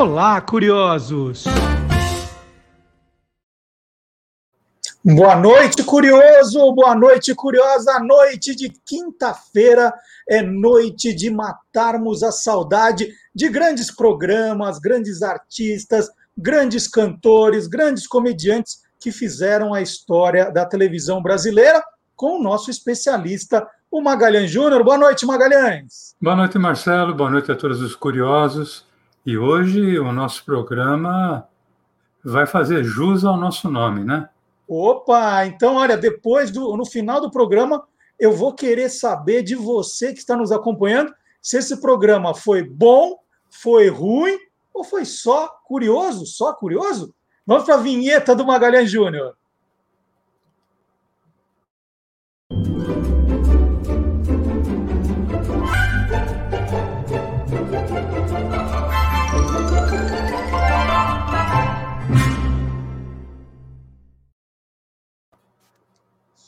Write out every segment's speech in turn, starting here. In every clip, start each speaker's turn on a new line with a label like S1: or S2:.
S1: Olá, curiosos!
S2: Boa noite, curioso! Boa noite, curiosa! Noite de quinta-feira é noite de matarmos a saudade de grandes programas, grandes artistas, grandes cantores, grandes comediantes que fizeram a história da televisão brasileira com o nosso especialista, o Magalhães Júnior. Boa noite, Magalhães.
S3: Boa noite, Marcelo. Boa noite a todos os curiosos. E hoje o nosso programa vai fazer jus ao nosso nome, né?
S2: Opa! Então, olha, depois do no final do programa, eu vou querer saber de você que está nos acompanhando se esse programa foi bom, foi ruim ou foi só curioso, só curioso? Vamos para a vinheta do Magalhães Júnior.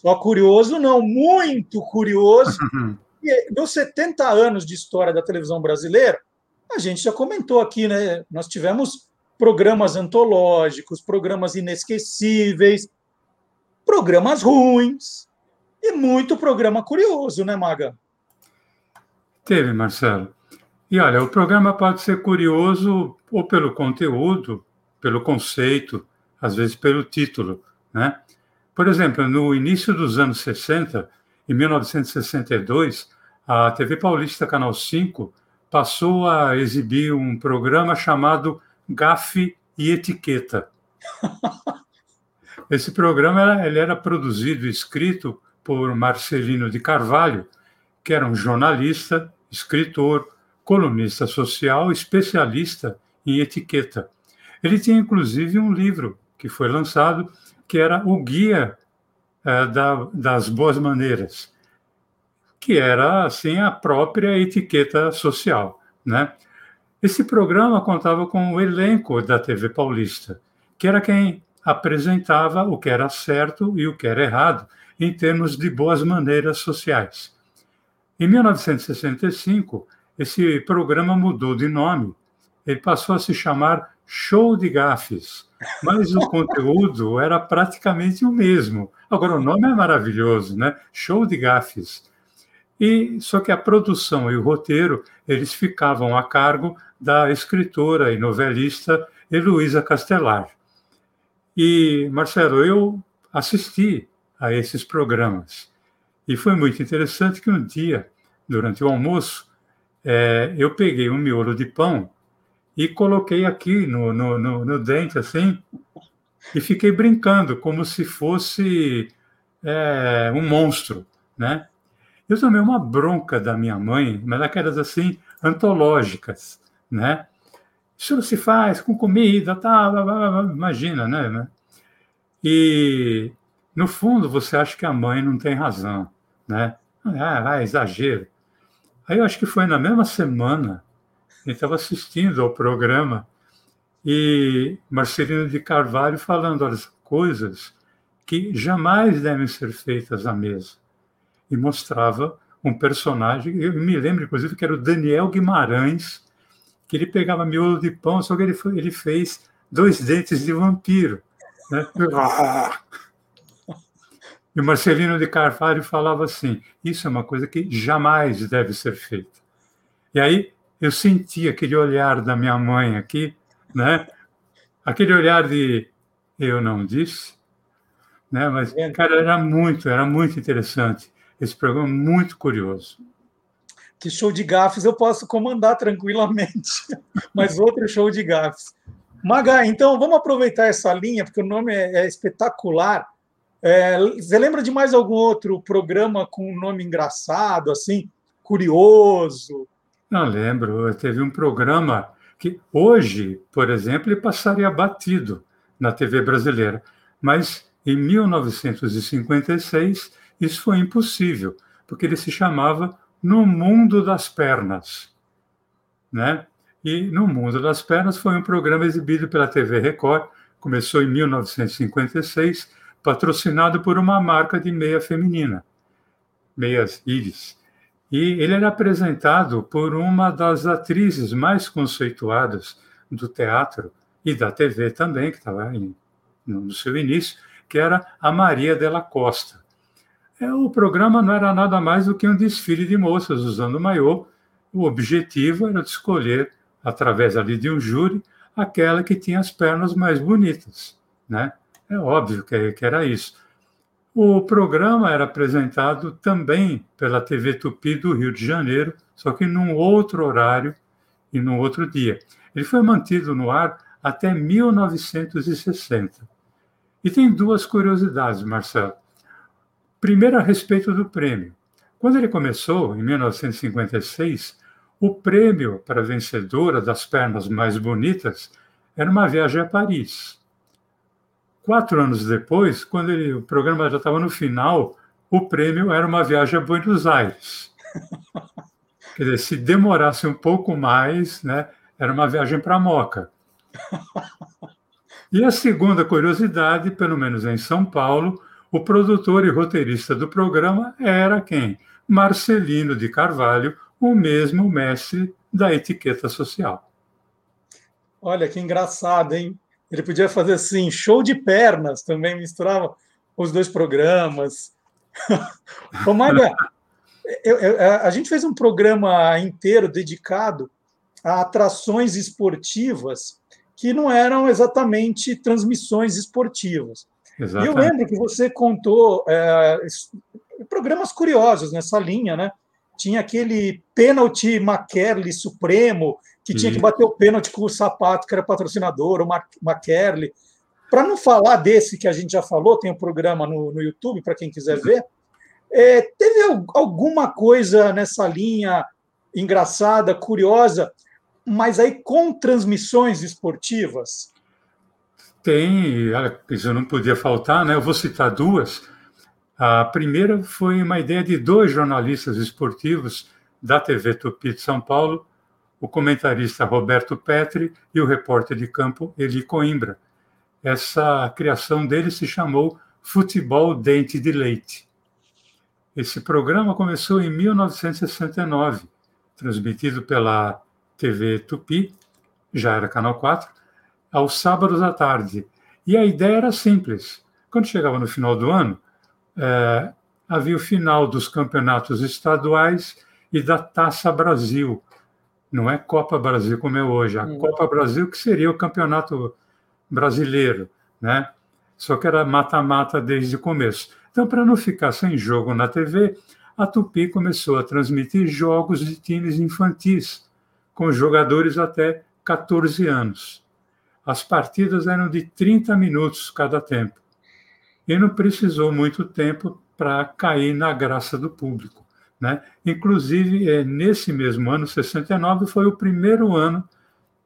S2: Só curioso, não, muito curioso. E nos 70 anos de história da televisão brasileira, a gente já comentou aqui, né? Nós tivemos programas antológicos, programas inesquecíveis, programas ruins e muito programa curioso, né, Maga?
S3: Teve, Marcelo. E olha, o programa pode ser curioso ou pelo conteúdo, pelo conceito, às vezes pelo título, né? Por exemplo, no início dos anos 60, em 1962, a TV Paulista Canal 5 passou a exibir um programa chamado Gafe e Etiqueta. Esse programa ele era produzido e escrito por Marcelino de Carvalho, que era um jornalista, escritor, colunista social, especialista em etiqueta. Ele tinha inclusive um livro que foi lançado que era o guia é, da, das boas maneiras, que era assim a própria etiqueta social, né? Esse programa contava com o elenco da TV Paulista, que era quem apresentava o que era certo e o que era errado em termos de boas maneiras sociais. Em 1965, esse programa mudou de nome. Ele passou a se chamar Show de Gafes, mas o conteúdo era praticamente o mesmo. Agora, o nome é maravilhoso, né? Show de Gafes. E só que a produção e o roteiro eles ficavam a cargo da escritora e novelista Heloísa Castelar. E Marcelo, eu assisti a esses programas e foi muito interessante que um dia, durante o almoço, é, eu peguei um miolo de pão e coloquei aqui no, no, no, no dente, assim, e fiquei brincando, como se fosse é, um monstro, né? Eu tomei uma bronca da minha mãe, mas daquelas assim, antológicas, né? Isso não se faz com comida, tá, imagina, né? E, no fundo, você acha que a mãe não tem razão, né? Ah, ah exagero. Aí eu acho que foi na mesma semana estava assistindo ao programa e Marcelino de Carvalho falando as coisas que jamais devem ser feitas à mesa. E mostrava um personagem, eu me lembro inclusive que era o Daniel Guimarães, que ele pegava miolo de pão, só que ele, foi, ele fez dois dentes de vampiro. Né? E o Marcelino de Carvalho falava assim: isso é uma coisa que jamais deve ser feita. E aí eu senti aquele olhar da minha mãe aqui, né? Aquele olhar de eu não disse, né? Mas cara, era muito, era muito interessante. Esse programa muito curioso.
S2: Que show de gafes eu posso comandar tranquilamente, mas outro show de gafes. Maga, então vamos aproveitar essa linha, porque o nome é, é espetacular. É, você lembra de mais algum outro programa com um nome engraçado, assim, curioso,
S3: não lembro. Teve um programa que hoje, por exemplo, ele passaria batido na TV brasileira, mas em 1956 isso foi impossível, porque ele se chamava No Mundo das Pernas, né? E No Mundo das Pernas foi um programa exibido pela TV Record, começou em 1956, patrocinado por uma marca de meia feminina, meias Iris. E ele era apresentado por uma das atrizes mais conceituadas do teatro e da TV também, que estava no seu início, que era a Maria della Costa. É, o programa não era nada mais do que um desfile de moças usando maiô. O objetivo era de escolher, através ali de um júri, aquela que tinha as pernas mais bonitas. Né? É óbvio que, que era isso. O programa era apresentado também pela TV Tupi do Rio de Janeiro, só que num outro horário e num outro dia. Ele foi mantido no ar até 1960. E tem duas curiosidades, Marcelo. Primeiro, a respeito do prêmio. Quando ele começou, em 1956, o prêmio para a vencedora das pernas mais bonitas era uma viagem a Paris. Quatro anos depois, quando ele, o programa já estava no final, o prêmio era uma viagem a Buenos Aires. Quer dizer, se demorasse um pouco mais, né, era uma viagem para Moca. E a segunda curiosidade, pelo menos em São Paulo, o produtor e roteirista do programa era quem? Marcelino de Carvalho, o mesmo mestre da etiqueta social.
S2: Olha que engraçado, hein? Ele podia fazer assim, show de pernas também, misturava os dois programas. Ô, Maga, eu, eu, a gente fez um programa inteiro dedicado a atrações esportivas que não eram exatamente transmissões esportivas. Exatamente. E eu lembro que você contou é, programas curiosos nessa linha, né? Tinha aquele pênalti McKerley Supremo, que tinha que bater o pênalti com o sapato, que era patrocinador, o McKerley. Para não falar desse que a gente já falou, tem um programa no, no YouTube para quem quiser ver. É, teve alguma coisa nessa linha engraçada, curiosa, mas aí com transmissões esportivas?
S3: Tem, isso não podia faltar, né? Eu vou citar duas. A primeira foi uma ideia de dois jornalistas esportivos da TV Tupi de São Paulo, o comentarista Roberto Petri e o repórter de campo Eli Coimbra. Essa criação dele se chamou Futebol Dente de Leite. Esse programa começou em 1969, transmitido pela TV Tupi, já era Canal 4, aos sábados à tarde. E a ideia era simples. Quando chegava no final do ano, é, havia o final dos campeonatos estaduais e da Taça Brasil, não é Copa Brasil como é hoje, a hum. Copa Brasil que seria o campeonato brasileiro, né? Só que era mata-mata desde o começo. Então, para não ficar sem jogo na TV, a Tupi começou a transmitir jogos de times infantis, com jogadores até 14 anos. As partidas eram de 30 minutos cada tempo. E não precisou muito tempo para cair na graça do público. Né? Inclusive, é, nesse mesmo ano, 69, foi o primeiro ano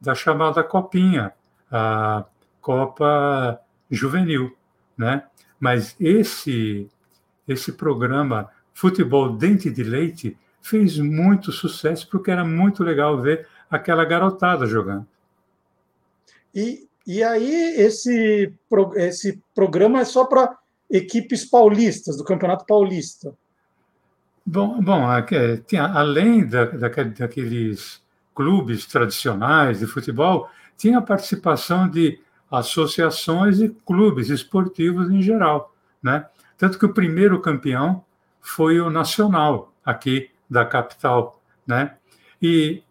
S3: da chamada Copinha, a Copa Juvenil. Né? Mas esse, esse programa Futebol Dente de Leite fez muito sucesso, porque era muito legal ver aquela garotada jogando.
S2: E, e aí, esse, esse programa é só para equipes paulistas, do Campeonato Paulista.
S3: Bom, bom tinha, além da, daqueles clubes tradicionais de futebol, tinha a participação de associações e clubes esportivos em geral. Né? Tanto que o primeiro campeão foi o Nacional, aqui da capital. Né? E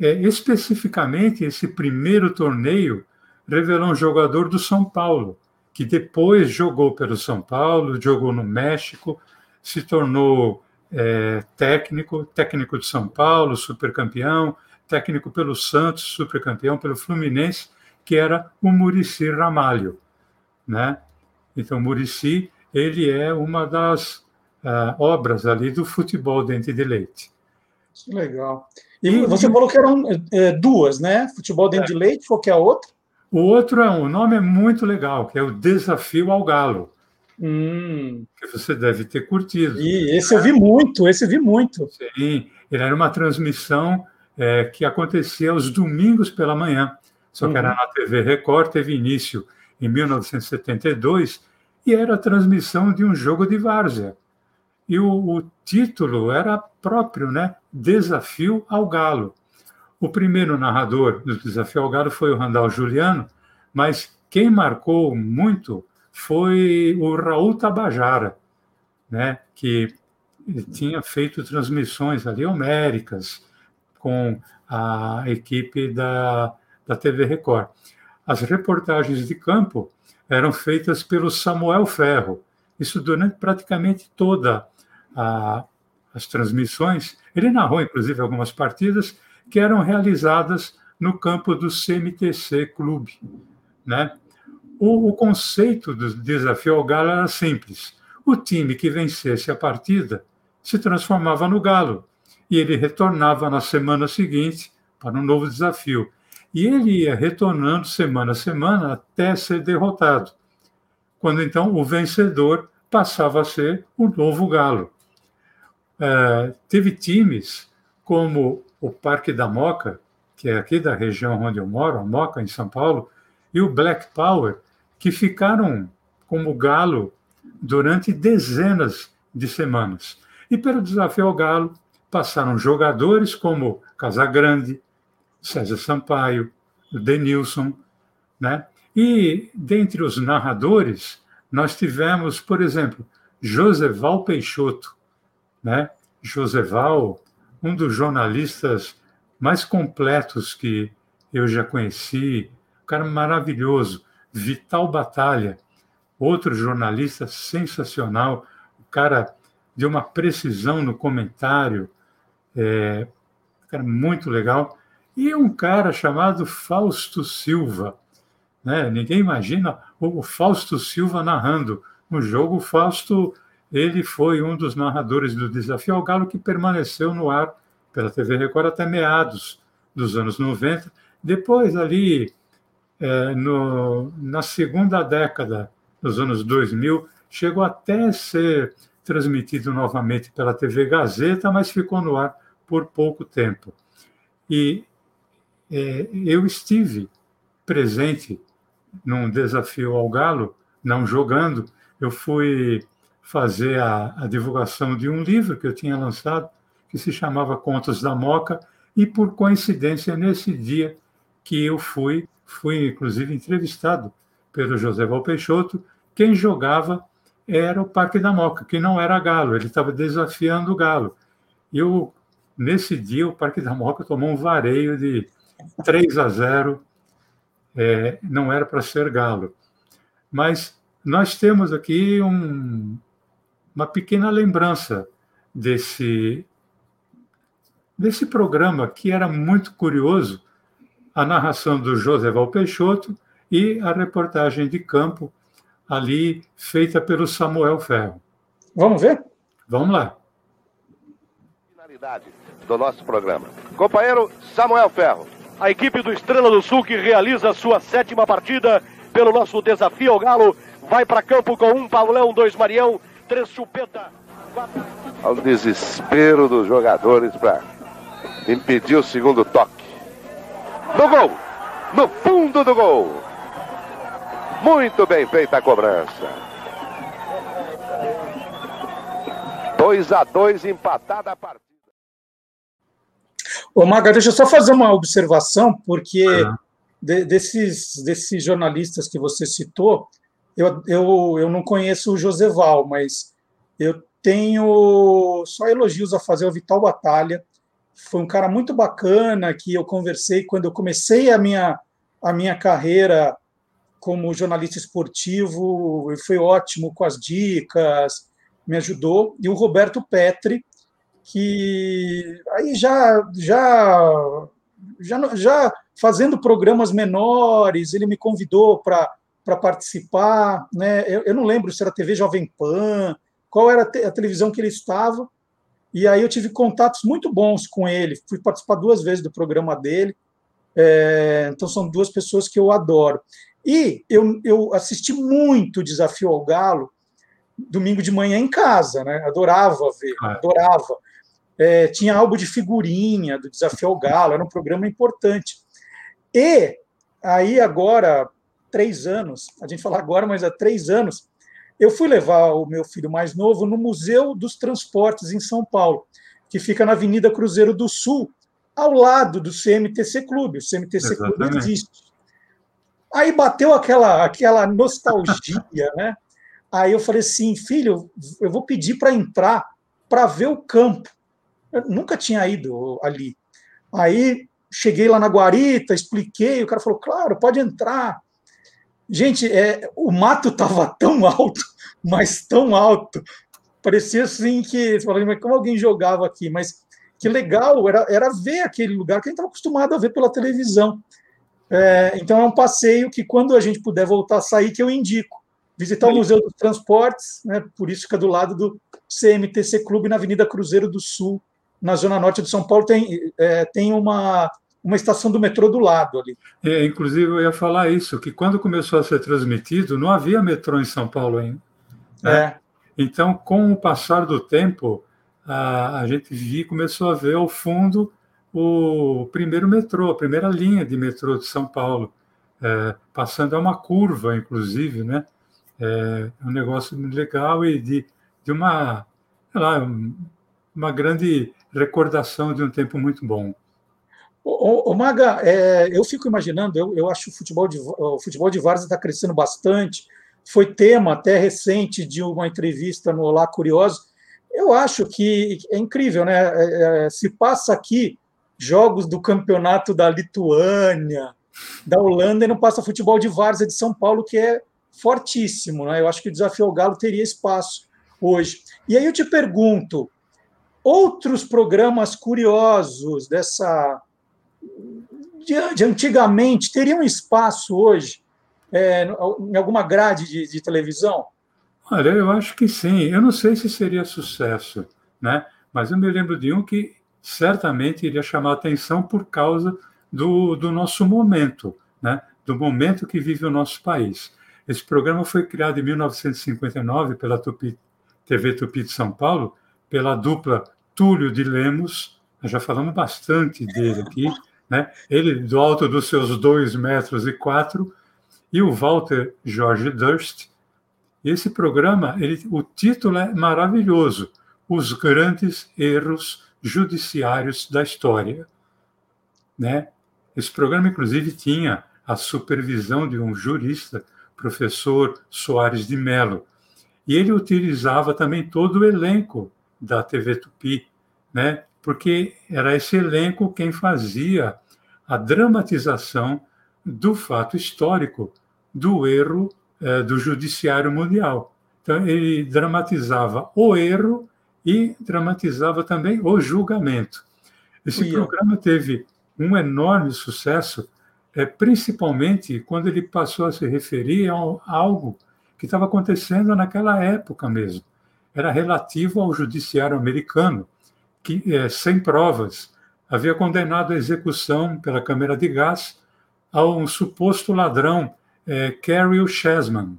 S3: é, especificamente esse primeiro torneio revelou um jogador do São Paulo, que depois jogou pelo São Paulo, jogou no México, se tornou é, técnico, técnico de São Paulo, supercampeão, técnico pelo Santos, supercampeão pelo Fluminense, que era o Murici Ramalho, né? Então, Murici, ele é uma das uh, obras ali do futebol dente de leite.
S2: Legal. E, você falou que eram é, duas, né? Futebol dente é. de leite, qual que é a outra?
S3: O outro é um nome é muito legal, que é o Desafio ao Galo.
S2: Hum.
S3: Que você deve ter curtido.
S2: E esse eu vi muito, esse eu vi muito.
S3: Sim, ele era uma transmissão é, que acontecia aos domingos pela manhã. Só que uhum. era na TV Record, teve início em 1972 e era a transmissão de um jogo de várzea. E o, o título era próprio, né? Desafio ao Galo. O primeiro narrador do Desafio ao Galo foi o Randall Juliano, mas quem marcou muito foi o Raul Tabajara, né, que tinha feito transmissões ali homéricas com a equipe da, da TV Record. As reportagens de campo eram feitas pelo Samuel Ferro, isso durante praticamente toda a, as transmissões. Ele narrou, inclusive, algumas partidas que eram realizadas no campo do CMTC Clube. Né? O, o conceito do desafio ao Galo era simples. O time que vencesse a partida se transformava no Galo e ele retornava na semana seguinte para um novo desafio. E ele ia retornando semana a semana até ser derrotado, quando então o vencedor passava a ser o novo Galo. É, teve times como o Parque da Moca, que é aqui da região onde eu moro, a Moca, em São Paulo, e o Black Power, que ficaram como galo durante dezenas de semanas. E pelo desafio ao galo, passaram jogadores como Casagrande, César Sampaio, Denilson, né? E dentre os narradores, nós tivemos, por exemplo, Joseval Peixoto, né? Joseval, um dos jornalistas mais completos que eu já conheci, um cara maravilhoso, Vital Batalha, outro jornalista sensacional, o cara de uma precisão no comentário, é, um cara muito legal, e um cara chamado Fausto Silva. Né? Ninguém imagina o Fausto Silva narrando um jogo. O Fausto ele foi um dos narradores do Desafio ao Galo que permaneceu no ar pela TV Record até meados dos anos 90. Depois, ali, é, no, na segunda década dos anos 2000, chegou até a ser transmitido novamente pela TV Gazeta, mas ficou no ar por pouco tempo. E é, eu estive presente num desafio ao Galo, não jogando, eu fui fazer a, a, divulgação de um livro que eu tinha lançado, que se chamava Contos da Moca, e por coincidência, nesse dia que eu fui, fui inclusive entrevistado pelo José Val Peixoto, quem jogava era o Parque da Moca, que não era Galo, ele estava desafiando o Galo. E nesse dia, o Parque da Moca tomou um vareio de 3 a 0, é, não era para ser Galo. Mas nós temos aqui um, uma pequena lembrança desse, desse programa que era muito curioso, a narração do José Val Peixoto e a reportagem de campo ali feita pelo Samuel Ferro.
S2: Vamos ver?
S3: Vamos lá.
S4: Finalidade do nosso programa. Companheiro Samuel Ferro.
S5: A equipe do Estrela do Sul que realiza sua sétima partida pelo nosso desafio ao Galo vai para campo com um Paulão, dois Marião, três chupeta.
S4: Quatro... Ao desespero dos jogadores para impedir o segundo toque. No gol! No fundo do gol! Muito bem feita a cobrança. 2 a 2 empatada a partida.
S2: Ô, Maga, deixa eu só fazer uma observação, porque uhum. de, desses, desses jornalistas que você citou, eu, eu, eu não conheço o Joseval, mas eu tenho só elogios a fazer ao Vital Batalha. Foi um cara muito bacana que eu conversei quando eu comecei a minha, a minha carreira como jornalista esportivo, ele foi ótimo com as dicas, me ajudou. E o Roberto Petri, que aí já já já, já fazendo programas menores, ele me convidou para participar, né? Eu, eu, não lembro se era TV Jovem Pan, qual era a televisão que ele estava. E aí eu tive contatos muito bons com ele. Fui participar duas vezes do programa dele. É, então são duas pessoas que eu adoro. E eu, eu assisti muito Desafio ao Galo domingo de manhã em casa, né? Adorava ver, ah. adorava. É, tinha álbum de figurinha do Desafio ao Galo, era um programa importante. E aí agora três anos, a gente fala agora, mas há três anos, eu fui levar o meu filho mais novo no Museu dos Transportes em São Paulo, que fica na Avenida Cruzeiro do Sul, ao lado do CMTC Clube. O CMTC Exatamente. Clube existe. Aí bateu aquela, aquela nostalgia, né? Aí eu falei assim, filho, eu vou pedir para entrar para ver o campo. Eu nunca tinha ido ali. Aí cheguei lá na guarita, expliquei, o cara falou, claro, pode entrar. Gente, é, o mato estava tão alto, mas tão alto, parecia assim que, como alguém jogava aqui, mas que legal, era, era ver aquele lugar que a gente estava acostumado a ver pela televisão. É, então é um passeio que quando a gente puder voltar a sair, que eu indico. Visitar o Museu dos Transportes, né, por isso fica do lado do CMTC Clube, na Avenida Cruzeiro do Sul, na Zona Norte de São Paulo, tem, é, tem uma, uma estação do metrô do lado ali.
S3: É, inclusive, eu ia falar isso, que quando começou a ser transmitido, não havia metrô em São Paulo ainda. Né? É. Então, com o passar do tempo, a, a gente viu, começou a ver ao fundo o primeiro metrô, a primeira linha de metrô de São Paulo, é, passando a uma curva, inclusive, né? É um negócio legal e de, de uma, lá, uma grande recordação de um tempo muito bom.
S2: O, Maga, é, eu fico imaginando, eu, eu acho o futebol de, o futebol de Várzea está crescendo bastante. Foi tema até recente de uma entrevista no Olá Curioso. Eu acho que é incrível, né? É, é se passa aqui jogos do campeonato da Lituânia, da Holanda, e não passa futebol de várzea de São Paulo, que é fortíssimo. Né? Eu acho que o desafio ao Galo teria espaço hoje. E aí eu te pergunto: outros programas curiosos dessa. De, de antigamente teriam espaço hoje é, em alguma grade de, de televisão?
S3: Olha, eu acho que sim. Eu não sei se seria sucesso, né? Mas eu me lembro de um que certamente iria chamar atenção por causa do, do nosso momento, né? do momento que vive o nosso país. Esse programa foi criado em 1959 pela Tupi, TV Tupi de São Paulo, pela dupla Túlio de Lemos, nós já falamos bastante dele aqui, né? ele do alto dos seus dois metros e quatro, e o Walter Jorge Durst. Esse programa, ele, o título é maravilhoso, Os Grandes Erros judiciários da história. Né? Esse programa, inclusive, tinha a supervisão de um jurista, professor Soares de Mello, e ele utilizava também todo o elenco da TV Tupi, né? Porque era esse elenco quem fazia a dramatização do fato histórico do erro eh, do judiciário mundial. Então, ele dramatizava o erro e dramatizava também o julgamento. Esse Ui, programa teve um enorme sucesso, é, principalmente quando ele passou a se referir a algo que estava acontecendo naquela época mesmo. Era relativo ao judiciário americano, que, é, sem provas, havia condenado à execução pela câmera de gás a um suposto ladrão, é, Carol Chessman.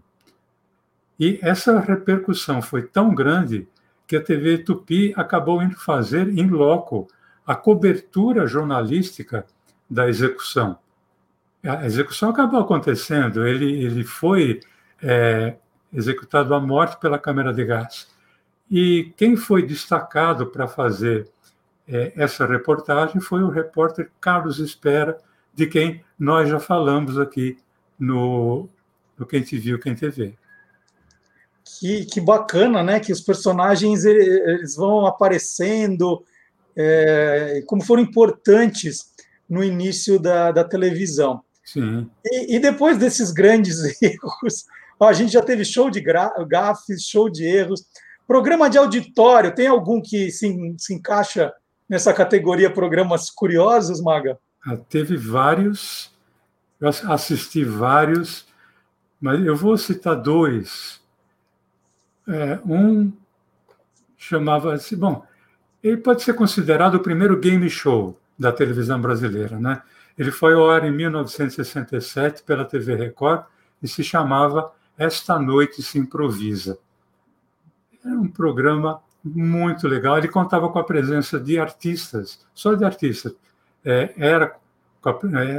S3: E essa repercussão foi tão grande que a TV Tupi acabou indo fazer em loco a cobertura jornalística da execução. A execução acabou acontecendo, ele, ele foi é, executado à morte pela câmera de gás. E quem foi destacado para fazer é, essa reportagem foi o repórter Carlos Espera, de quem nós já falamos aqui no, no Quem Te Viu, Quem Te Vê
S2: que, que bacana, né? Que os personagens eles vão aparecendo, é, como foram importantes no início da, da televisão.
S3: Sim.
S2: E, e depois desses grandes erros, ó, a gente já teve show de gafes, show de erros. Programa de auditório, tem algum que se, se encaixa nessa categoria programas curiosos, Maga?
S3: Ah, teve vários, eu assisti vários, mas eu vou citar dois é, um chamava-se. Bom, ele pode ser considerado o primeiro game show da televisão brasileira. Né? Ele foi ao ar em 1967 pela TV Record e se chamava Esta Noite se Improvisa. Era um programa muito legal. Ele contava com a presença de artistas, só de artistas. É, era,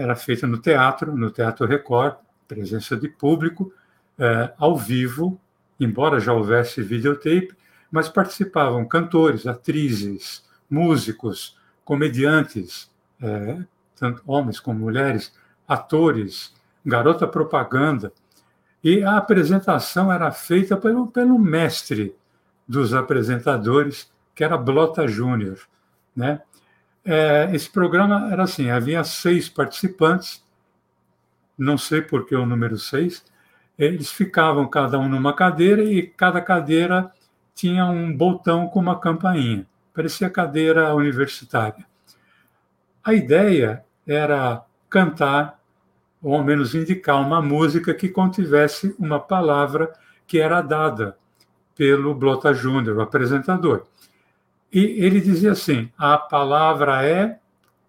S3: era feita no teatro, no Teatro Record, presença de público, é, ao vivo, embora já houvesse videotape, mas participavam cantores, atrizes, músicos, comediantes, é, tanto homens como mulheres, atores, garota propaganda. E a apresentação era feita pelo, pelo mestre dos apresentadores, que era Blota Júnior. Né? É, esse programa era assim: havia seis participantes, não sei por que o número seis, eles ficavam cada um numa cadeira e cada cadeira tinha um botão com uma campainha, parecia cadeira universitária. A ideia era cantar, ou ao menos indicar uma música que contivesse uma palavra que era dada pelo Blota Júnior, o apresentador. E ele dizia assim: a palavra é.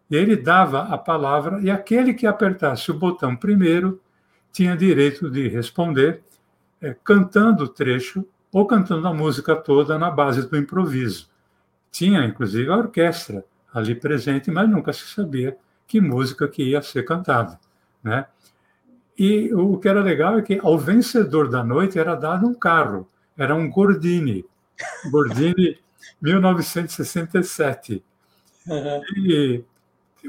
S3: E ele dava a palavra, e aquele que apertasse o botão primeiro tinha direito de responder é, cantando o trecho ou cantando a música toda na base do improviso. Tinha, inclusive, a orquestra ali presente, mas nunca se sabia que música que ia ser cantada. Né? E o que era legal é que ao vencedor da noite era dado um carro, era um Gordini, Gordini 1967. Uhum. E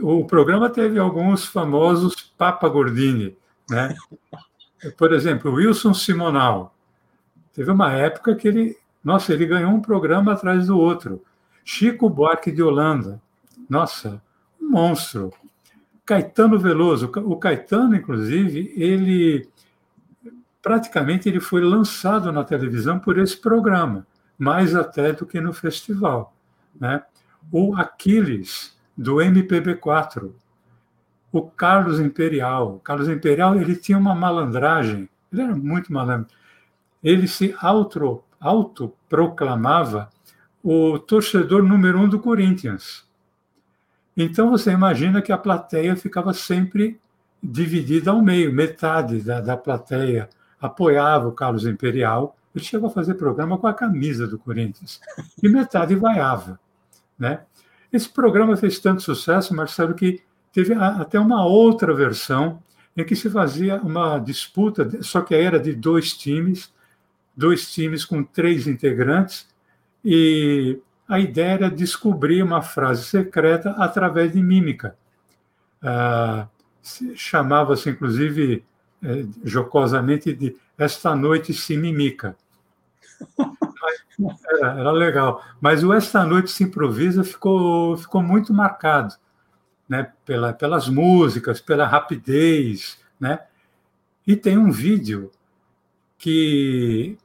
S3: o programa teve alguns famosos Papa Gordini, né? Por exemplo, Wilson Simonal. Teve uma época que ele, nossa, ele ganhou um programa atrás do outro. Chico Buarque de Holanda, nossa, um monstro. Caetano Veloso, o Caetano, inclusive, ele praticamente ele foi lançado na televisão por esse programa mais até do que no festival. Né? O Aquiles, do MPB4, o Carlos Imperial. O Carlos Imperial ele tinha uma malandragem, ele era muito malandro. Ele se auto, autoproclamava o torcedor número um do Corinthians. Então você imagina que a plateia ficava sempre dividida ao meio, metade da, da plateia apoiava o Carlos Imperial ele chegou a fazer programa com a camisa do Corinthians. E metade vaiava. Né? Esse programa fez tanto sucesso, Marcelo, que teve até uma outra versão em que se fazia uma disputa, só que era de dois times, dois times com três integrantes, e a ideia era descobrir uma frase secreta através de mímica. Ah, Chamava-se, inclusive, eh, jocosamente, de esta noite se mimica. Era, era, legal. Mas o Esta Noite se Improvisa ficou, ficou muito marcado né? Pela, pelas músicas, pela rapidez. Né? E tem um vídeo que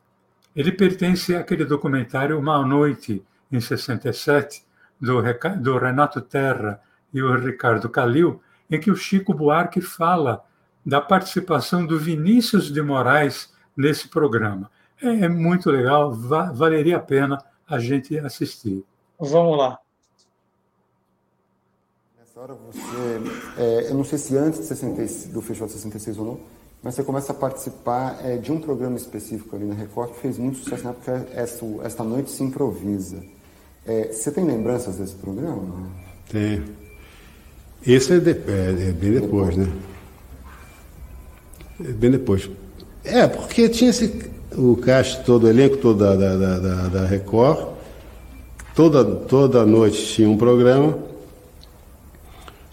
S3: ele pertence àquele documentário Uma Noite, em 67, do, do Renato Terra e o Ricardo Calil, em que o Chico Buarque fala da participação do Vinícius de Moraes nesse programa. É, é muito legal, va valeria a pena a gente assistir.
S2: Vamos lá.
S6: Nessa hora você, é, eu não sei se antes de 66, do Festival de 66 ou não, mas você começa a participar é, de um programa específico ali na Record que fez muito sucesso na época, esta, esta Noite se Improvisa. É, você tem lembranças desse programa?
S7: Tenho. Esse é, de, é, é bem depois, depois, né? Bem depois. É, porque tinha esse, o cast todo, o elenco todo da, da, da, da Record, toda, toda noite tinha um programa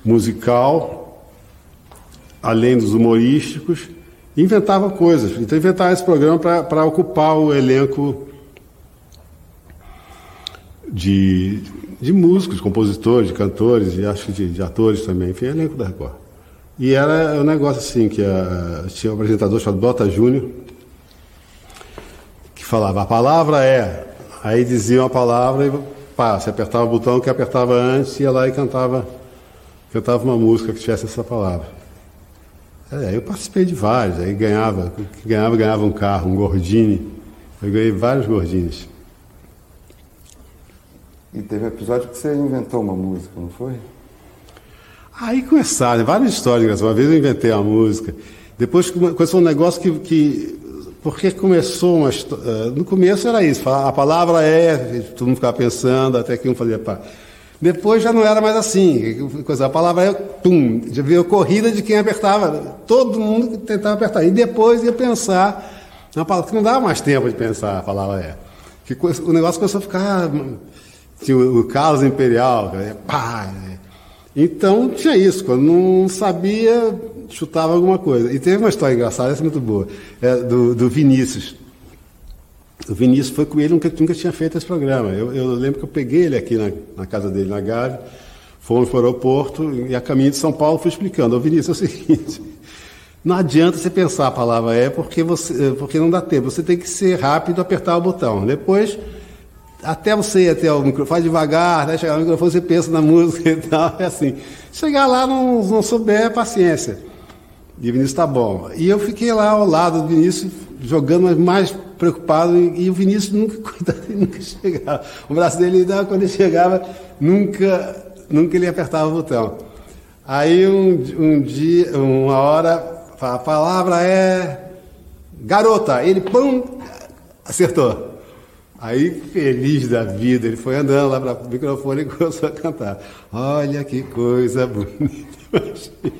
S7: musical, além dos humorísticos, inventava coisas. Então inventava esse programa para ocupar o elenco de, de músicos, compositores, de cantores e acho que de, de atores também, enfim, elenco da Record. E era um negócio assim, que a, tinha um apresentador chamado Bota Júnior, que falava, a palavra é. Aí diziam a palavra e pá, você apertava o botão que apertava antes, ia lá e cantava, cantava uma música que tivesse essa palavra. É, aí eu participei de vários, aí ganhava, ganhava, ganhava um carro, um Gordini. Eu ganhei vários Gordines.
S6: E teve um episódio que você inventou uma música, não foi?
S7: Aí começaram várias histórias. Uma vez eu inventei uma música. Depois começou um negócio que. que porque começou uma história. Eh, no começo era isso, a palavra é, todo mundo ficava pensando, até que um fazia pá. Depois já não era mais assim. A palavra é pum, já veio corrida de quem apertava. Todo mundo tentava apertar. E depois ia pensar na palavra, que não dava mais tempo de pensar a palavra é. Que o negócio começou a ficar. Tinha o Carlos Imperial, pá, Então tinha isso, quando não sabia, chutava alguma coisa. E teve uma história engraçada, essa é muito boa, é, do, do Vinícius. O Vinícius foi com ele, nunca, nunca tinha feito esse programa. Eu, eu lembro que eu peguei ele aqui na, na casa dele, na Gávea, fomos para o aeroporto e a caminho de São Paulo fui explicando. Ô Vinícius, é o seguinte, não adianta você pensar a palavra é porque, você, porque não dá tempo. Você tem que ser rápido apertar o botão. Depois, até você até o microfone, faz devagar, até chegar no microfone, você pensa na música e tal, é assim. Chegar lá, não, não souber, paciência. E o Vinícius está bom. E eu fiquei lá ao lado do Vinícius, jogando, mas mais preocupado, e, e o Vinícius nunca, nunca chegava. O braço dele, quando ele chegava, nunca, nunca ele apertava o botão. Aí um, um dia, uma hora, a palavra é garota. Ele, pum, acertou. Aí, feliz da vida, ele foi andando lá para o microfone e começou a cantar. Olha que coisa bonita.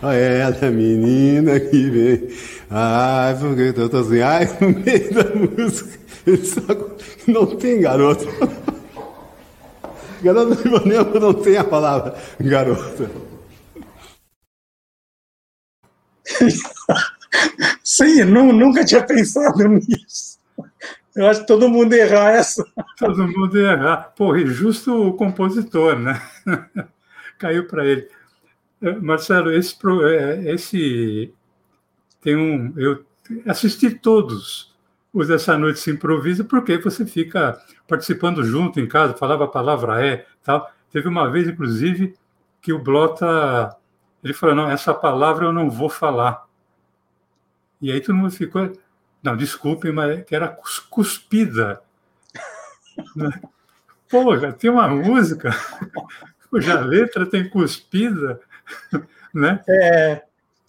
S7: Olha ela, menina que vem. Ai, porque eu tô assim, ai, no meio da música, ele só não tem garoto. Garoto do Ivanema não tem a palavra garota.
S2: Sim, nunca tinha pensado nisso. Eu acho que todo mundo ia errar essa.
S3: Todo mundo ia errar. Pô, e justo o compositor, né? Caiu para ele. Eh, Marcelo, esse, eh, esse tem um. Eu assisti todos os dessa noite se improvisa, porque você fica participando junto em casa, falava a palavra é, tal. Teve uma vez, inclusive, que o Blota ele falou: não, essa palavra eu não vou falar. E aí todo mundo ficou. Não, desculpe, mas que era cuspida. Porra, tem uma música cuja letra tem cuspida, né?
S2: É,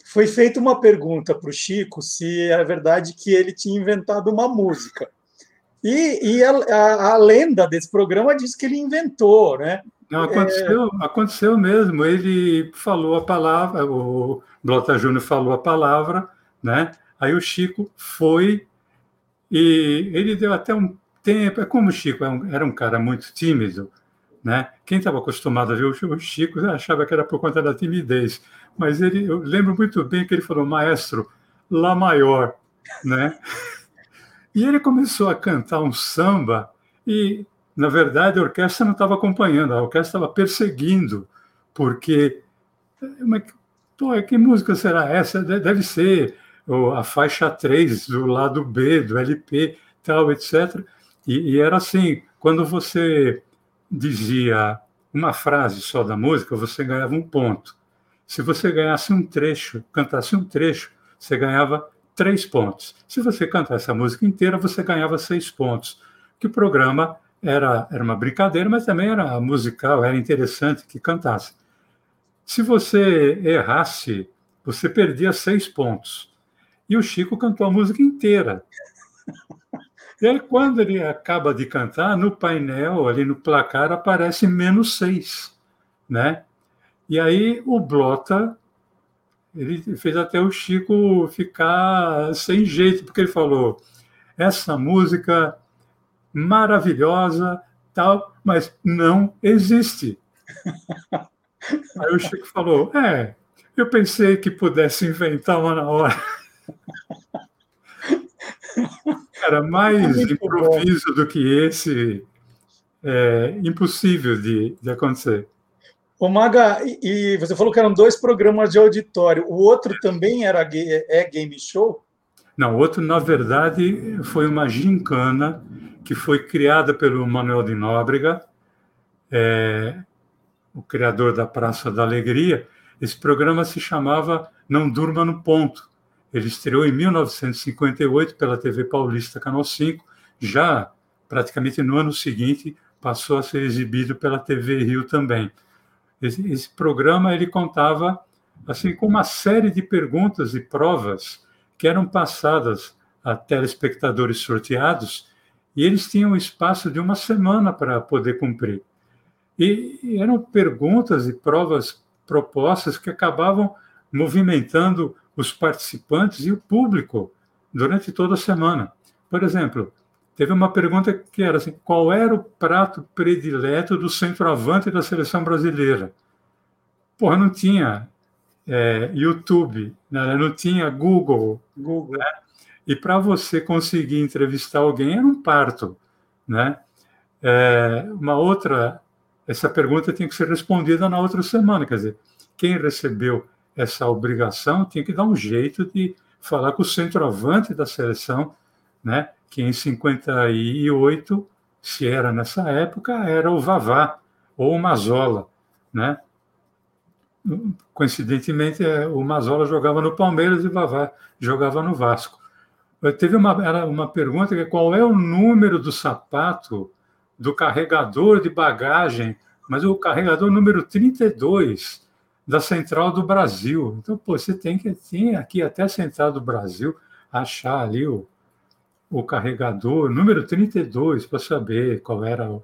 S2: foi feita uma pergunta para o Chico se é verdade que ele tinha inventado uma música. E, e a, a, a, lenda desse programa diz que ele inventou, né?
S3: Não, aconteceu, é... aconteceu mesmo. Ele falou a palavra, o Blota Júnior falou a palavra, né? Aí o Chico foi e ele deu até um tempo. É como o Chico era um cara muito tímido, né? Quem estava acostumado a ver o Chico achava que era por conta da timidez, mas ele, eu lembro muito bem que ele falou, maestro, Lá maior, né? E ele começou a cantar um samba e na verdade, a orquestra não estava acompanhando, a orquestra estava perseguindo, porque. Mas, pô, que música será essa? Deve ser a faixa 3 do lado B, do LP, tal, etc. E, e era assim: quando você dizia uma frase só da música, você ganhava um ponto. Se você ganhasse um trecho, cantasse um trecho, você ganhava três pontos. Se você cantasse a música inteira, você ganhava seis pontos. Que o programa era, era uma brincadeira, mas também era musical, era interessante que cantasse. Se você errasse, você perdia seis pontos. E o Chico cantou a música inteira. E aí, quando ele acaba de cantar, no painel, ali no placar, aparece menos seis, né? E aí o Blota, ele fez até o Chico ficar sem jeito, porque ele falou: essa música maravilhosa, tal, mas não existe. Aí o Chico falou: É, eu pensei que pudesse inventar uma na hora. Era mais é improviso bom. do que esse, é impossível de, de acontecer.
S2: Ô Maga, e você falou que eram dois programas de auditório. O outro também era é game show?
S3: Não, o outro, na verdade, foi uma gincana que foi criada pelo Manuel de Nóbrega, é, o criador da Praça da Alegria. Esse programa se chamava Não Durma no Ponto. Ele estreou em 1958 pela TV Paulista Canal 5. Já praticamente no ano seguinte passou a ser exibido pela TV Rio também. Esse, esse programa ele contava assim com uma série de perguntas e provas que eram passadas a telespectadores sorteados e eles tinham espaço de uma semana para poder cumprir. E eram perguntas e provas propostas que acabavam movimentando os participantes e o público durante toda a semana. Por exemplo, teve uma pergunta que era assim: qual era o prato predileto do centroavante da seleção brasileira? Porra, não tinha é, YouTube, né? não tinha Google.
S2: Google.
S3: Né? E para você conseguir entrevistar alguém era um parto. Né? É, uma outra, essa pergunta tinha que ser respondida na outra semana. Quer dizer, quem recebeu essa obrigação tinha que dar um jeito de falar com o centroavante da seleção, né? que em 58, se era nessa época, era o Vavá ou o Mazola. Né? Coincidentemente, é, o Mazola jogava no Palmeiras e o Vavá jogava no Vasco. Teve uma, uma pergunta que é qual é o número do sapato do carregador de bagagem, mas o carregador número 32 da Central do Brasil. Então, pô, você tem que ir aqui até a Central do Brasil, achar ali o, o carregador número 32 para saber qual era o,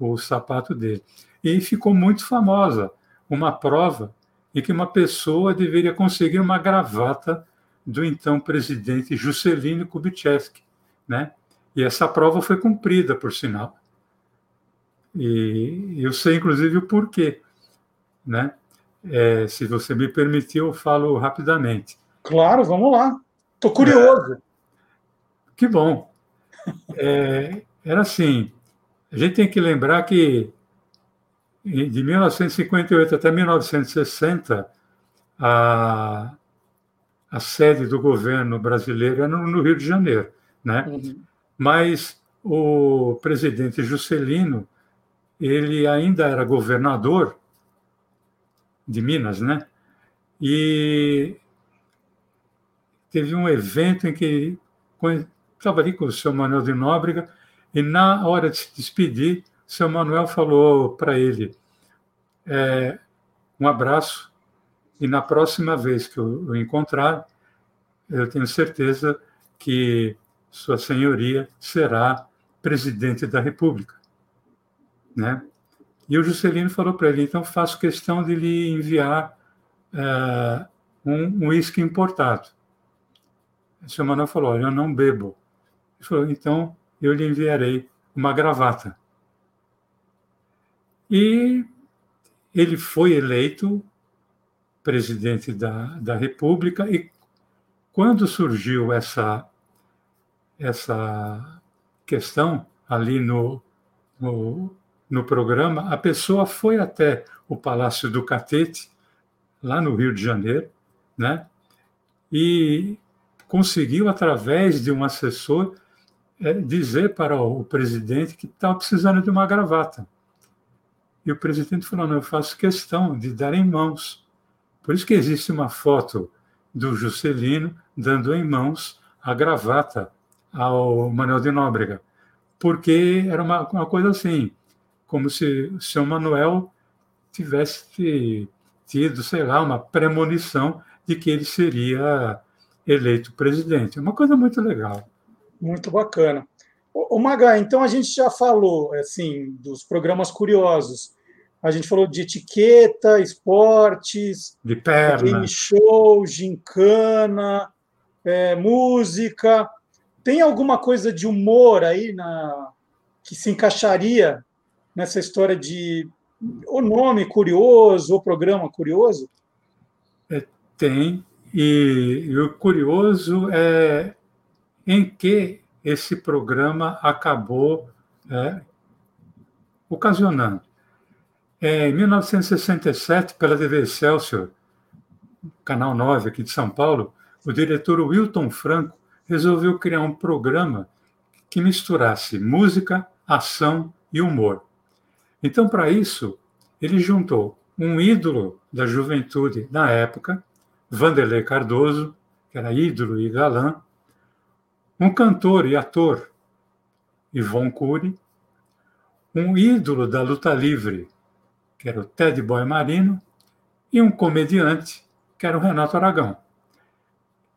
S3: o sapato dele. E ficou muito famosa uma prova em que uma pessoa deveria conseguir uma gravata do então presidente Juscelino Kubitschek, né? E essa prova foi cumprida, por sinal. E eu sei, inclusive, o porquê, né? É, se você me permitir, eu falo rapidamente.
S2: Claro, vamos lá. Estou curioso. É,
S3: que bom. É, era assim, a gente tem que lembrar que de 1958 até 1960, a, a sede do governo brasileiro era no, no Rio de Janeiro, né? Uhum. Mas o presidente Juscelino, ele ainda era governador de Minas, né? E teve um evento em que estava ali com o seu Manuel de Nóbrega e na hora de se despedir, seu Manuel falou para ele: é, um abraço, e na próxima vez que eu o encontrar, eu tenho certeza que Sua Senhoria será presidente da República. Né? E o Juscelino falou para ele: então faço questão de lhe enviar é, um uísque importado. O seu Manuel falou: olha, eu não bebo. Ele falou: então eu lhe enviarei uma gravata. E ele foi eleito presidente da, da República e quando surgiu essa essa questão ali no, no, no programa, a pessoa foi até o Palácio do Catete, lá no Rio de Janeiro, né? e conseguiu, através de um assessor, é, dizer para o presidente que estava precisando de uma gravata. E o presidente falou: não, eu faço questão de dar em mãos. Por isso que existe uma foto do Juscelino dando em mãos a gravata ao Manuel de Nóbrega, porque era uma, uma coisa assim, como se o seu Manuel tivesse tido, sei lá, uma premonição de que ele seria eleito presidente. Uma coisa muito legal.
S2: Muito bacana. O Maga, então a gente já falou assim dos programas curiosos. A gente falou de etiqueta, esportes,
S3: de perna.
S2: game show, gincana, é, música. Tem alguma coisa de humor aí na que se encaixaria nessa história de o nome curioso, o programa curioso?
S3: É, tem. E, e o curioso é em que esse programa acabou é, ocasionando. É, em 1967, pela TV Excelsior, Canal 9 aqui de São Paulo, o diretor Wilton Franco resolveu criar um programa que misturasse música, ação e humor. Então, para isso, ele juntou um ídolo da juventude na época, Vanderlei Cardoso, que era ídolo e galã, um cantor e ator, Ivon Cury, um ídolo da luta livre, que era o Ted Boy Marino, e um comediante, que era o Renato Aragão.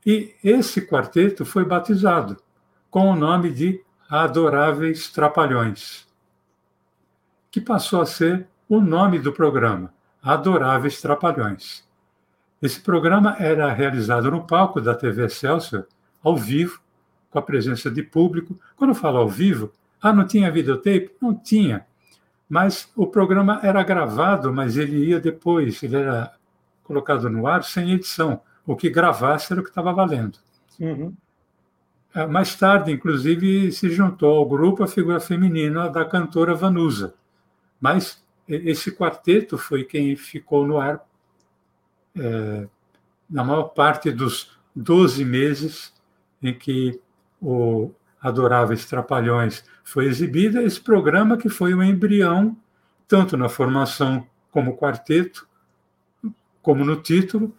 S3: E esse quarteto foi batizado com o nome de Adoráveis Trapalhões, que passou a ser o nome do programa, Adoráveis Trapalhões. Esse programa era realizado no palco da TV Excelsior, ao vivo, com a presença de público. Quando eu falo ao vivo, ah, não tinha videotape? Não tinha. Mas o programa era gravado, mas ele ia depois, ele era colocado no ar sem edição. O que gravasse era o que estava valendo.
S2: Uhum.
S3: É, mais tarde, inclusive, se juntou ao grupo a figura feminina da cantora Vanusa. Mas esse quarteto foi quem ficou no ar é, na maior parte dos 12 meses em que o Adoráveis Trapalhões foi exibido, esse programa que foi o embrião, tanto na formação como quarteto, como no título,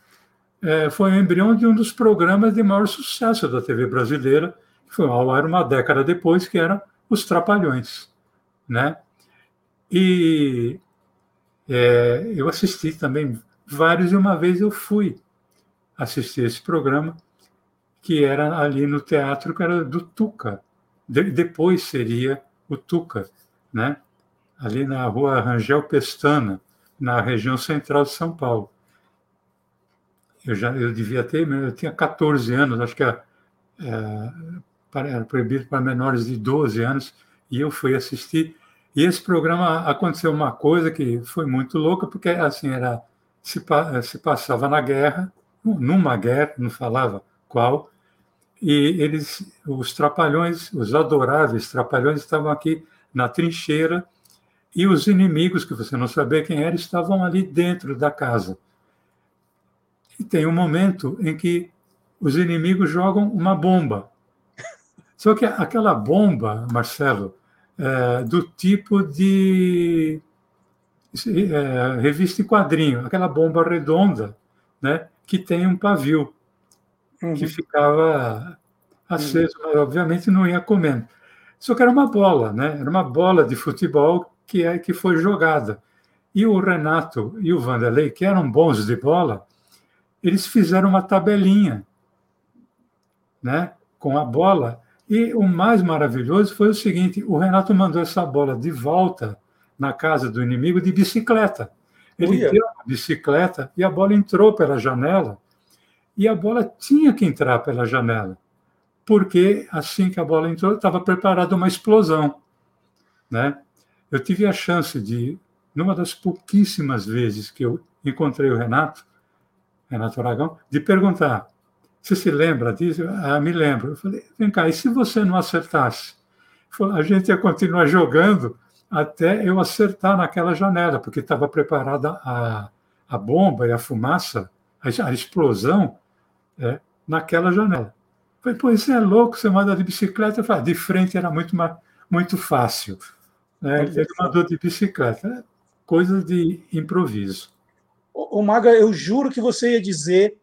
S3: é, foi o embrião de um dos programas de maior sucesso da TV brasileira, que foi ao ar uma década depois, que era Os Trapalhões. Né? E é, eu assisti também vários, e uma vez eu fui assistir esse programa, que era ali no teatro, que era do Tuca. De, depois seria o Tuca, né? ali na rua Rangel Pestana, na região central de São Paulo. Eu já eu devia ter, eu tinha 14 anos, acho que era, é, era proibido para menores de 12 anos, e eu fui assistir. E esse programa aconteceu uma coisa que foi muito louca, porque assim era se, se passava na guerra, numa guerra, não falava qual, e eles, os trapalhões, os adoráveis trapalhões estavam aqui na trincheira e os inimigos, que você não sabia quem era, estavam ali dentro da casa. E tem um momento em que os inimigos jogam uma bomba. Só que aquela bomba, Marcelo, é do tipo de é, revista em quadrinho, aquela bomba redonda, né, que tem um pavio uhum. que ficava aceso, uhum. mas obviamente não ia comendo. Só que era uma bola, né? Era uma bola de futebol que é que foi jogada. E o Renato e o Vanderlei, que eram bons de bola, eles fizeram uma tabelinha, né, com a bola. E o mais maravilhoso foi o seguinte: o Renato mandou essa bola de volta na casa do inimigo de bicicleta. Ele Uia. deu a bicicleta e a bola entrou pela janela. E a bola tinha que entrar pela janela, porque assim que a bola entrou, estava preparada uma explosão. Né? Eu tive a chance de, numa das pouquíssimas vezes que eu encontrei o Renato, Renato Aragão, de perguntar: você se lembra disso? Ah, me lembro. Eu falei: vem cá, e se você não acertasse? A gente ia continuar jogando até eu acertar naquela janela, porque estava preparada a, a bomba e a fumaça, a, a explosão, é, naquela janela. Falei, pô, isso é louco, você manda de bicicleta. Falei, de frente era muito, muito fácil. Né? Ele mandou de bicicleta. É coisa de improviso.
S2: Ô, Maga, eu juro que você ia dizer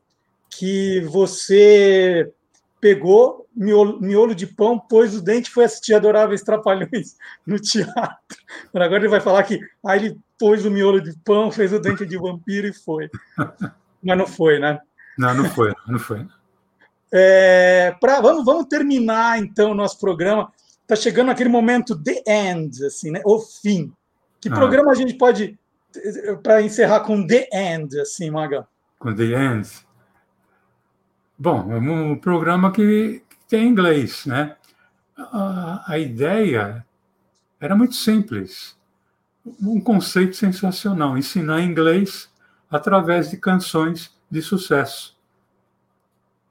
S2: que você pegou miolo, miolo de pão, pôs o dente e foi assistir Adoráveis Trapalhões no teatro. Agora ele vai falar que aí ele pôs o miolo de pão, fez o dente de vampiro e foi. Mas não foi, né?
S3: Não, não foi, não foi.
S2: É, pra, vamos, vamos terminar então o nosso programa. Está chegando aquele momento the end, assim, né? O fim. Que ah. programa a gente pode para encerrar com the end, assim, Maga?
S3: Com the end. Bom, é um programa que tem inglês, né? A, a ideia era muito simples. Um conceito sensacional: ensinar inglês através de canções de sucesso.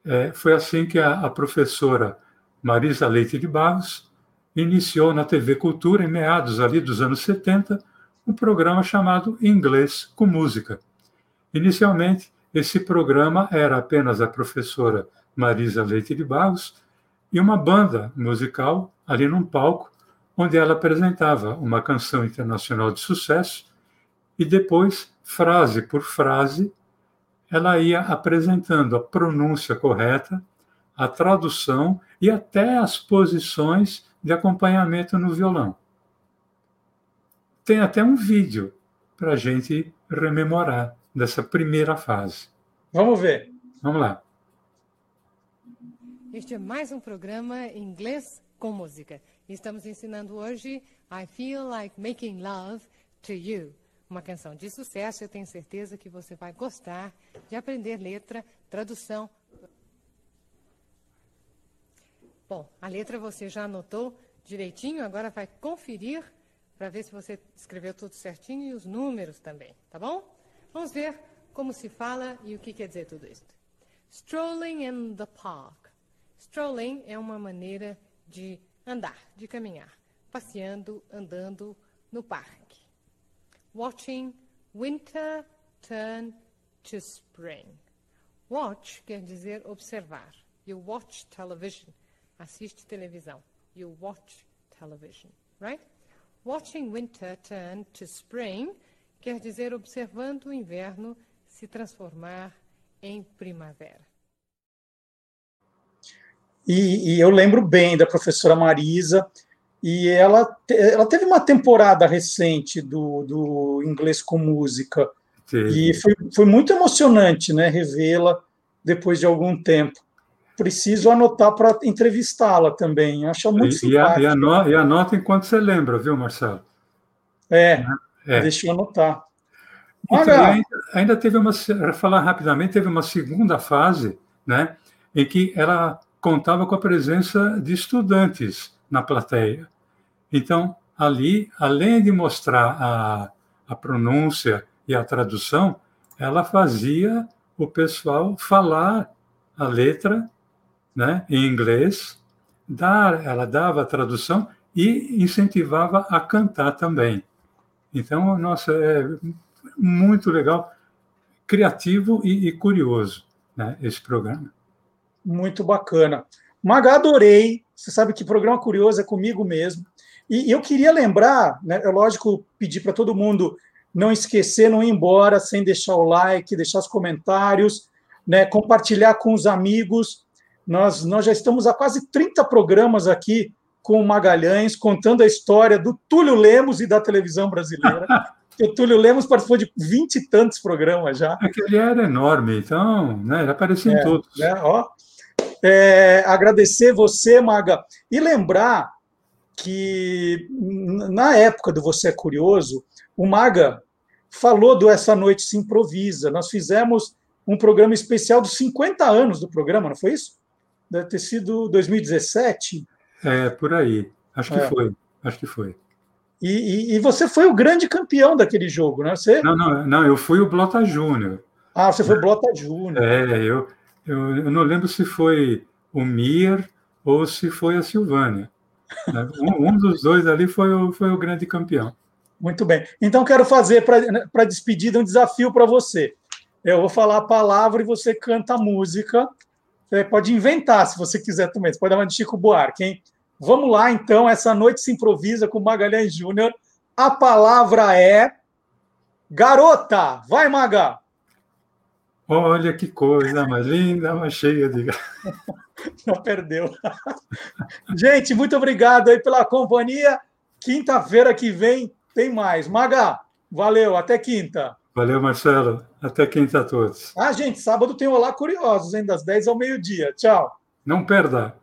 S3: É, foi assim que a, a, professora Marisa Leite de Barros iniciou na TV Cultura, em meados ali dos anos 70, um programa chamado Inglês com Música. Inicialmente, esse programa era apenas a professora Marisa Leite de Barros e uma banda musical ali num palco, onde ela apresentava uma canção internacional de sucesso e depois, frase por frase, ela ia apresentando a pronúncia correta, a tradução e até as posições de acompanhamento no violão. Tem até um vídeo para a gente rememorar dessa primeira fase.
S2: Vamos ver.
S3: Vamos lá.
S8: Este é mais um programa em inglês com música. Estamos ensinando hoje I Feel Like Making Love to You. Uma canção de sucesso, eu tenho certeza que você vai gostar de aprender letra, tradução. Bom, a letra você já anotou direitinho, agora vai conferir para ver se você escreveu tudo certinho e os números também, tá bom? Vamos ver como se fala e o que quer dizer tudo isso. Strolling in the park. Strolling é uma maneira de andar, de caminhar, passeando, andando no parque. Watching winter turn to spring. Watch quer dizer observar. You watch television. Assiste televisão. You watch television, right? Watching winter turn to spring quer dizer observando o inverno se transformar em primavera.
S2: E, e, eu lembro bem da professora Marisa, e ela, ela teve uma temporada recente do, do Inglês com Música, Sim. e foi, foi muito emocionante né, revê-la depois de algum tempo. Preciso anotar para entrevistá-la também, acho muito
S3: e, e, e, anota, e anota enquanto você lembra, viu, Marcelo?
S2: É, é. deixa eu anotar.
S3: Então, ainda, ainda teve uma, falar rapidamente, teve uma segunda fase, né, em que ela contava com a presença de estudantes na plateia. Então, ali, além de mostrar a, a pronúncia e a tradução, ela fazia o pessoal falar a letra né, em inglês, dar, ela dava a tradução e incentivava a cantar também. Então, nossa, é muito legal, criativo e, e curioso né, esse programa.
S2: Muito bacana. Maga, adorei. Você sabe que programa curioso é comigo mesmo. E eu queria lembrar, né, é lógico, pedir para todo mundo não esquecer, não ir embora sem deixar o like, deixar os comentários, né, compartilhar com os amigos. Nós, nós já estamos há quase 30 programas aqui com o Magalhães, contando a história do Túlio Lemos e da televisão brasileira. o Túlio Lemos participou de vinte e tantos programas já.
S3: Aquele era enorme, então, né, ele aparecia é, em todos.
S2: Né, ó, é, agradecer você, Maga, e lembrar que na época do Você é Curioso, o Maga falou do Essa Noite Se Improvisa. Nós fizemos um programa especial dos 50 anos do programa, não foi isso? Deve ter sido 2017.
S3: É, por aí. Acho que é. foi. Acho que foi.
S2: E, e, e, você foi o grande campeão daquele jogo, né? Você...
S3: Não, não, não, eu fui o Blota Júnior.
S2: Ah, você foi o Blota Júnior.
S3: É, eu, eu, eu, não lembro se foi o Mir ou se foi a Silvânia. Né? Um, um, dos dois ali foi o, foi o grande campeão.
S2: Muito bem. Então, quero fazer para despedida um desafio para você. Eu vou falar a palavra e você canta a música. Você pode inventar, se você quiser também. Você pode dar uma de Chico Buarque, hein? Vamos lá, então. Essa noite se improvisa com Magalhães Júnior. A palavra é garota. Vai, Maga!
S3: Olha que coisa mais linda, mais cheia de.
S2: Não perdeu. Gente, muito obrigado aí pela companhia. Quinta-feira que vem tem mais. Maga, valeu, até quinta.
S3: Valeu, Marcelo. Até quinta a todos.
S2: Ah, gente, sábado tem Olá Curiosos, hein? Das 10 ao meio-dia. Tchau.
S3: Não perda.